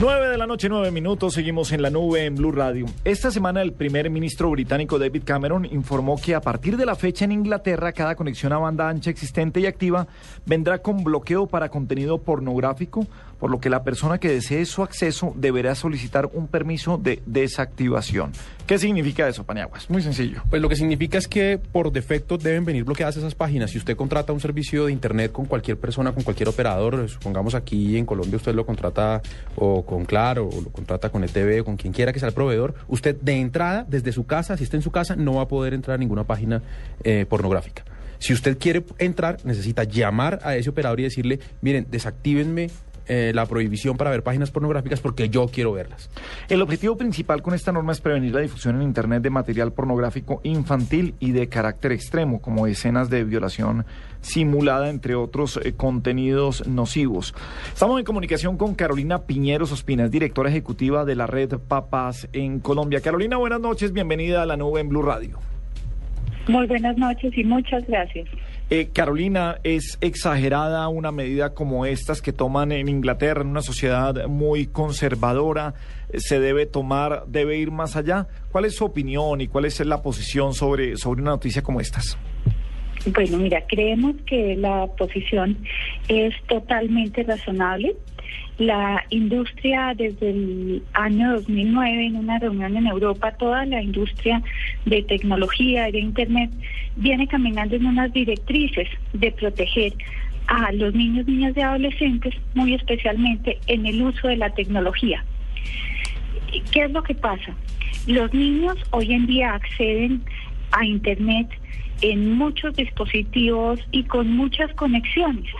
9 de la noche, 9 minutos, seguimos en la nube en Blue Radio. Esta semana el primer ministro británico David Cameron informó que a partir de la fecha en Inglaterra cada conexión a banda ancha existente y activa vendrá con bloqueo para contenido pornográfico, por lo que la persona que desee su acceso deberá solicitar un permiso de desactivación. ¿Qué significa eso, Paniaguas? Muy sencillo. Pues lo que significa es que por defecto deben venir bloqueadas esas páginas. Si usted contrata un servicio de internet con cualquier persona, con cualquier operador, supongamos aquí en Colombia usted lo contrata o con Claro o lo contrata con ETV o con quien quiera que sea el proveedor, usted de entrada, desde su casa, si está en su casa, no va a poder entrar a ninguna página eh, pornográfica. Si usted quiere entrar, necesita llamar a ese operador y decirle, miren, desactívenme eh, la prohibición para ver páginas pornográficas porque yo quiero verlas. El objetivo principal con esta norma es prevenir la difusión en Internet de material pornográfico infantil y de carácter extremo, como escenas de violación simulada, entre otros eh, contenidos nocivos. Estamos en comunicación con Carolina Piñeros Ospinas, directora ejecutiva de la red Papás en Colombia. Carolina, buenas noches, bienvenida a la nube en Blue Radio. Muy buenas noches y muchas gracias. Eh, Carolina, ¿es exagerada una medida como estas que toman en Inglaterra, en una sociedad muy conservadora? ¿Se debe tomar, debe ir más allá? ¿Cuál es su opinión y cuál es la posición sobre, sobre una noticia como estas? Bueno, mira, creemos que la posición es totalmente razonable. La industria desde el año 2009, en una reunión en Europa, toda la industria de tecnología y de Internet viene caminando en unas directrices de proteger a los niños, niñas y adolescentes, muy especialmente en el uso de la tecnología. ¿Qué es lo que pasa? Los niños hoy en día acceden a Internet en muchos dispositivos y con muchas conexiones.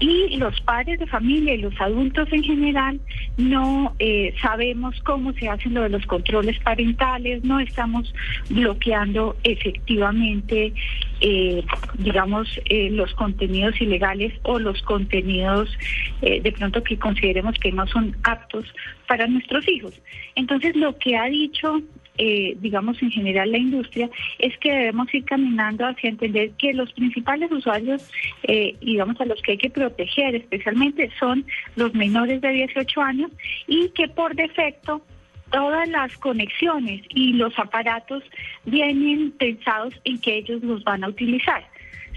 Y los padres de familia y los adultos en general no eh, sabemos cómo se hacen lo de los controles parentales, no estamos bloqueando efectivamente, eh, digamos, eh, los contenidos ilegales o los contenidos de pronto que consideremos que no son aptos para nuestros hijos. Entonces, lo que ha dicho eh, digamos, en general la industria, es que debemos ir caminando hacia entender que los principales usuarios, eh, digamos, a los que hay que proteger especialmente son los menores de 18 años y que por defecto todas las conexiones y los aparatos vienen pensados en que ellos los van a utilizar.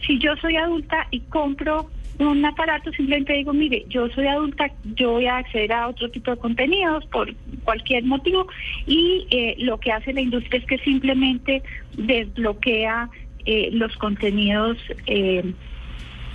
Si yo soy adulta y compro un aparato, simplemente digo, mire, yo soy adulta, yo voy a acceder a otro tipo de contenidos por cualquier motivo y eh, lo que hace la industria es que simplemente desbloquea eh, los contenidos eh,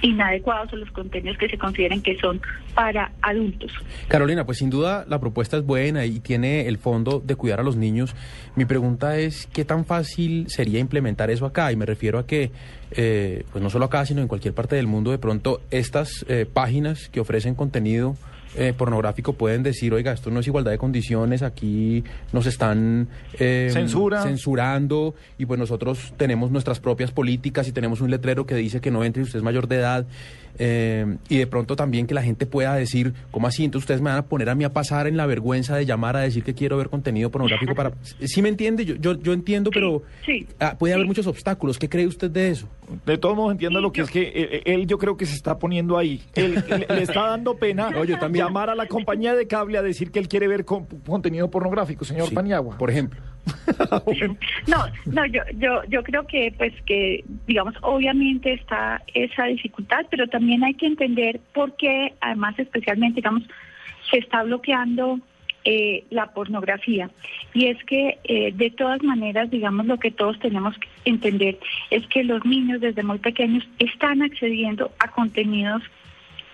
inadecuados o los contenidos que se consideren que son para adultos. Carolina, pues sin duda la propuesta es buena y tiene el fondo de cuidar a los niños. Mi pregunta es, ¿qué tan fácil sería implementar eso acá? Y me refiero a que, eh, pues no solo acá, sino en cualquier parte del mundo, de pronto estas eh, páginas que ofrecen contenido eh, pornográfico pueden decir, oiga, esto no es igualdad de condiciones, aquí nos están eh, censurando y pues nosotros tenemos nuestras propias políticas y tenemos un letrero que dice que no entre usted es mayor de edad. Eh, y de pronto también que la gente pueda decir, ¿cómo así? Entonces ustedes me van a poner a mí a pasar en la vergüenza de llamar a decir que quiero ver contenido pornográfico para... ¿Sí me entiende? Yo, yo, yo entiendo, pero ah, puede haber muchos obstáculos. ¿Qué cree usted de eso? De todos modos entiendo lo que es que eh, eh, él, yo creo que se está poniendo ahí. Él, le está dando pena llamar a la compañía de cable a decir que él quiere ver contenido pornográfico, señor Paniagua. Por ejemplo. no, no, yo, yo, yo creo que, pues, que, digamos, obviamente está esa dificultad, pero también hay que entender por qué, además, especialmente, digamos, se está bloqueando eh, la pornografía. Y es que, eh, de todas maneras, digamos, lo que todos tenemos que entender es que los niños desde muy pequeños están accediendo a contenidos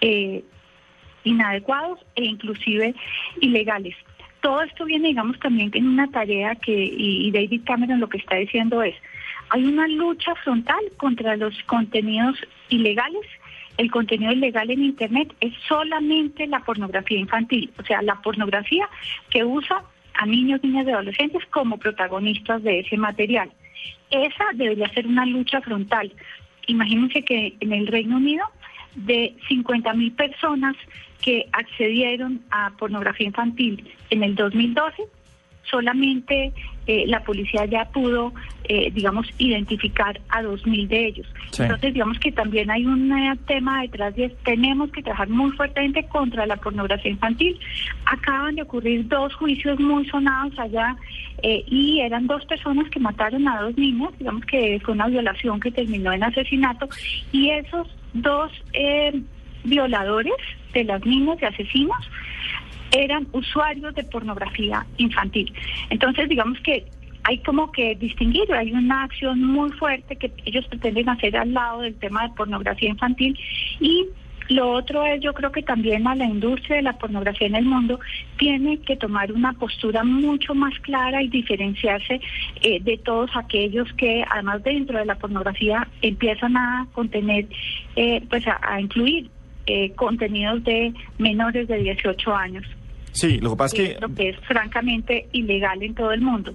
eh, inadecuados e inclusive ilegales todo esto viene, digamos, también en una tarea que, y David Cameron lo que está diciendo es, hay una lucha frontal contra los contenidos ilegales el contenido ilegal en Internet es solamente la pornografía infantil, o sea, la pornografía que usa a niños, niñas y adolescentes como protagonistas de ese material. Esa debería ser una lucha frontal. Imagínense que en el Reino Unido, de 50 mil personas que accedieron a pornografía infantil en el 2012, solamente eh, la policía ya pudo, eh, digamos, identificar a 2.000 de ellos. Sí. Entonces, digamos que también hay un eh, tema detrás de tenemos que trabajar muy fuertemente contra la pornografía infantil. Acaban de ocurrir dos juicios muy sonados allá eh, y eran dos personas que mataron a dos niñas, digamos que fue una violación que terminó en asesinato y esos dos eh, violadores de las niñas y asesinos eran usuarios de pornografía infantil. Entonces, digamos que hay como que distinguir, hay una acción muy fuerte que ellos pretenden hacer al lado del tema de pornografía infantil y lo otro es, yo creo que también a la industria de la pornografía en el mundo tiene que tomar una postura mucho más clara y diferenciarse eh, de todos aquellos que, además dentro de la pornografía, empiezan a contener, eh, pues a, incluir eh, contenidos de menores de 18 años. Sí, lo que pasa es que lo que es francamente ilegal en todo el mundo.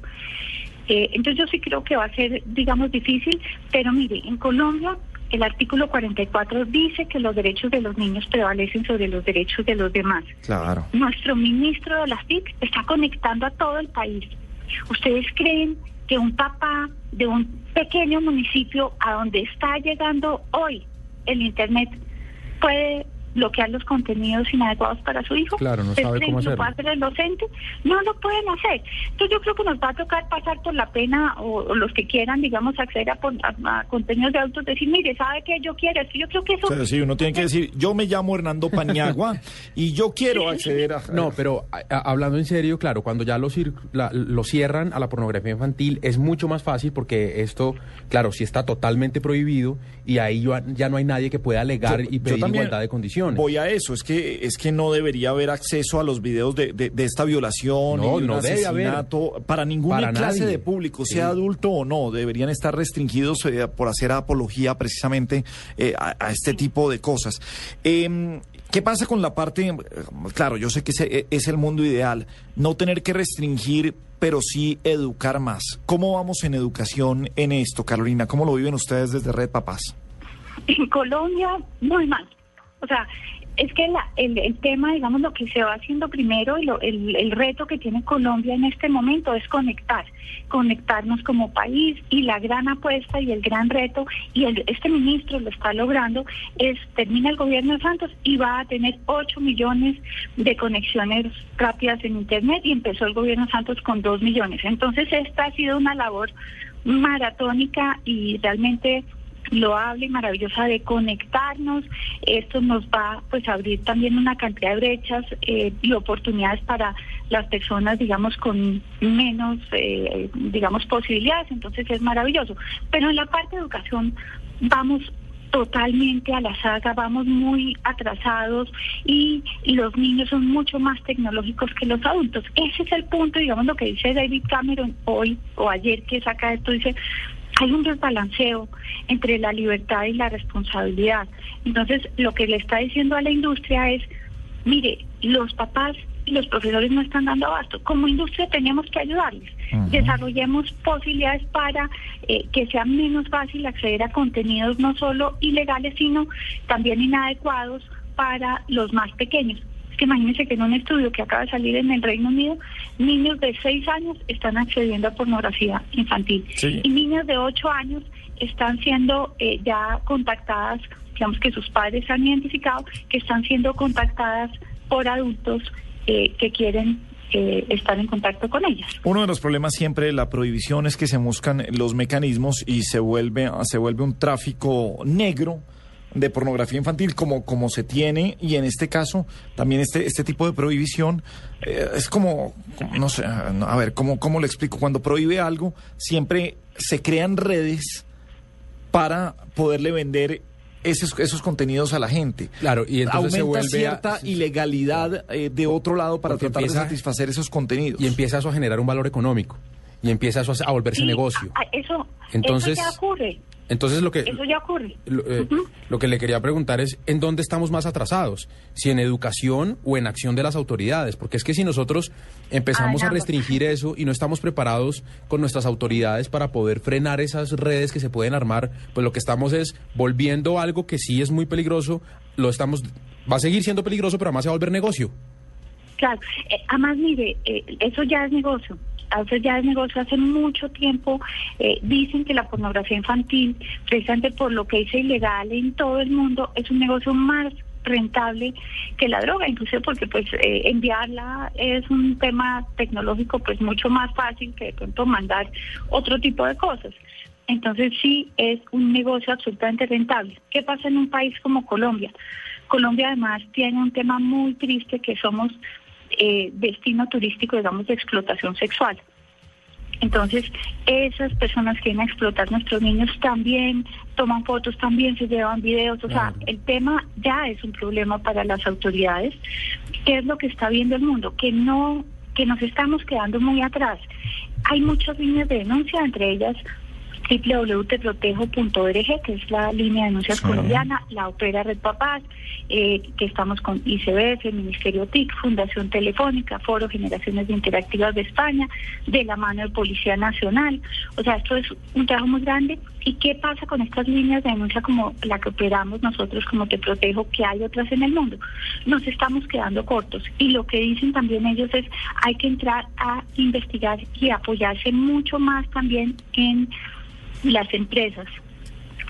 Eh, entonces yo sí creo que va a ser, digamos, difícil, pero mire, en Colombia el artículo 44 dice que los derechos de los niños prevalecen sobre los derechos de los demás. Claro. Nuestro ministro de las TIC está conectando a todo el país. ¿Ustedes creen que un papá de un pequeño municipio a donde está llegando hoy el Internet puede bloquear los contenidos inadecuados para su hijo? Claro, no ¿Ustedes sabe cómo lo hacerlo. hacer el docente? No lo pueden hacer. Entonces yo creo que nos va a tocar pasar por la pena o, o los que quieran, digamos, acceder a, pon- a- a contenidos de adultos, decir, mire, ¿sabe qué yo quiero? Es que yo creo que eso... O sea, sí, uno tiene que decir, yo me llamo Hernando Paniagua y yo quiero acceder a... No, pero a- a- hablando en serio, claro, cuando ya lo, cir- la- lo cierran a la pornografía infantil es mucho más fácil porque esto, claro, sí está totalmente prohibido y ahí ya, ya no hay nadie que pueda alegar Yo- y pedir también igualdad de condiciones. Voy a eso, es que es que no debería haber acceso a los videos de, de- de esta violación No, y de un haber. asesinato para ninguna Para clase nadie. de público, Sí. sea adulto o no, deberían estar restringidos eh, por hacer apología precisamente eh, a, a este tipo de cosas. Em, ¿Qué pasa con la parte, eh, claro, yo sé que ese es el mundo ideal, no tener que restringir, pero sí educar más? ¿Cómo vamos en educación en esto, Carolina? ¿Cómo lo viven ustedes desde Red Papás? en Colombia muy mal. O sea, es que la- el, el tema, digamos, lo que se va haciendo primero y lo- el, el reto que tiene Colombia en este momento es conectar, conectarnos como país y la gran apuesta y el gran reto, y el- este ministro lo está logrando, es termina el gobierno de Santos y va a tener 8 millones de conexiones rápidas en Internet y empezó el gobierno de Santos con 2 millones. Entonces, esta ha sido una labor maratónica y realmente loable y maravillosa de conectarnos. Esto nos va pues a abrir también una cantidad de brechas eh, y oportunidades para las personas, digamos, con menos, eh, digamos, posibilidades. Entonces es maravilloso. Pero en la parte de educación vamos totalmente a la saga, vamos muy atrasados y, los niños son mucho más tecnológicos que los adultos. Ese es el punto, digamos, lo que dice David Cameron hoy o ayer que saca esto, dice, hay un desbalanceo entre la libertad y la responsabilidad. Entonces, lo que le está diciendo a la industria es, mire, los papás y los profesores no están dando abasto. Como industria tenemos que ayudarles. Desarrollemos posibilidades para eh, que sea menos fácil acceder a contenidos no solo ilegales, sino también inadecuados para los más pequeños. Es que imagínense que en un estudio que acaba de salir en el Reino Unido, niños de 6 años están accediendo a pornografía infantil Sí. y niñas de 8 años están siendo eh, ya contactadas, digamos que sus padres han identificado que están siendo contactadas por adultos eh, que quieren eh, estar en contacto con ellas. Uno de los problemas siempre de la prohibición es que se buscan los mecanismos y se vuelve, se vuelve un tráfico negro de pornografía infantil como, como se tiene y en este caso también este, este tipo de prohibición eh, es como, como, no sé, no, a ver, ¿cómo, ¿cómo le explico? Cuando prohíbe algo siempre se crean redes para poderle vender esos, esos contenidos a la gente. Claro, y entonces se Aumenta a- cierta ilegalidad eh, de otro lado para Porque tratar empieza- de satisfacer esos contenidos. Y empieza eso a generar un valor económico y empieza eso a, a volverse negocio. a- eso, Entonces- eso ya ocurre. Entonces lo que Eso ya ocurre. lo, eh, lo que le quería preguntar es en dónde estamos más atrasados, si en educación o en acción de las autoridades, porque es que si nosotros empezamos Ah, a restringir eso y no estamos preparados con nuestras autoridades para poder frenar esas redes que se pueden armar, pues lo que estamos es volviendo algo que sí es muy peligroso, lo estamos va a seguir siendo peligroso, pero además se va a volver negocio. Claro, eh, además, mire, eh, eso ya es negocio. Eso ya es negocio. Hace mucho tiempo eh, dicen que la pornografía infantil, precisamente por lo que es ilegal en todo el mundo, es un negocio más rentable que la droga, inclusive porque pues eh, enviarla es un tema tecnológico pues mucho más fácil que de pronto mandar otro tipo de cosas. Entonces sí es un negocio absolutamente rentable. ¿Qué pasa en un país como Colombia? Colombia además tiene un tema muy triste que somos eh, destino turístico, digamos, de explotación sexual. Entonces, esas personas que vienen a explotar nuestros niños también toman fotos, también se llevan videos. O sea, el tema ya es un problema para las autoridades. ¿Qué es lo que está viendo el mundo? Que no, que nos estamos quedando muy atrás. Hay muchas líneas de denuncia, entre ellas www.teprotejo.org, que es la línea de denuncias Sí. colombiana, la opera Red Papás, eh, que estamos con ICBF, Ministerio TIC, Fundación Telefónica, Foro Generaciones Interactivas de España, de la mano de Policía Nacional. O sea, esto es un trabajo muy grande. ¿Y qué pasa con estas líneas de denuncia como la que operamos nosotros, como Te Protejo, que hay otras en el mundo? Nos estamos quedando cortos. Y lo que dicen también ellos es, hay que entrar a investigar y apoyarse mucho más también en las empresas.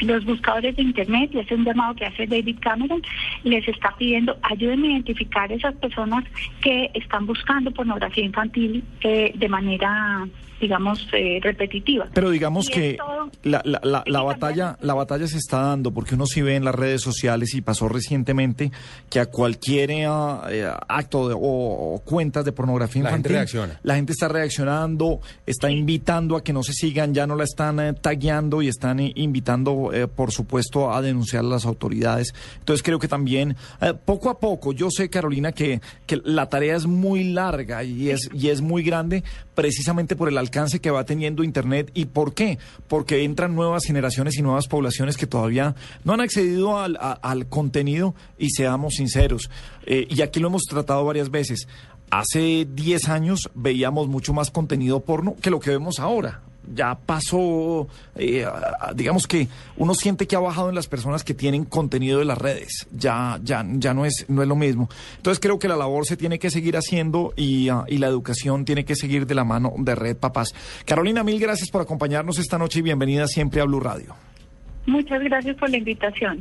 Los buscadores de Internet, y ese es un llamado que hace David Cameron, les está pidiendo ayúdenme a identificar esas personas que están buscando pornografía infantil eh, de manera, digamos, eh, repetitiva. Pero digamos Y que todo- la, la, la, batalla, la batalla se está dando porque uno sí ve en las redes sociales y pasó recientemente que a cualquier eh, acto de- o, o cuentas de pornografía La gente infantil, reacciona. la gente está reaccionando, está invitando a que no se sigan, ya no la están eh, tagueando y están eh, invitando, eh, por supuesto, a denunciar a las autoridades. Entonces creo que también, eh, poco a poco, yo sé, Carolina, que, que la tarea es muy larga y es, y es muy grande precisamente por el alcance que va teniendo Internet. ¿Y por qué? Porque entran nuevas generaciones y nuevas poblaciones que todavía no han accedido al, al contenido y seamos sinceros. eh, y aquí lo hemos tratado varias veces. Hace 10 años veíamos mucho más contenido porno que lo que vemos ahora. Ya pasó, eh, digamos que uno siente que ha bajado en las personas que tienen contenido de las redes. Ya, ya, ya no es, no es lo mismo. Entonces creo que la labor se tiene que seguir haciendo y, ah, y la educación tiene que seguir de la mano de Red Papás. Carolina, mil gracias por acompañarnos esta noche y bienvenida siempre a Blue Radio. Muchas gracias por la invitación.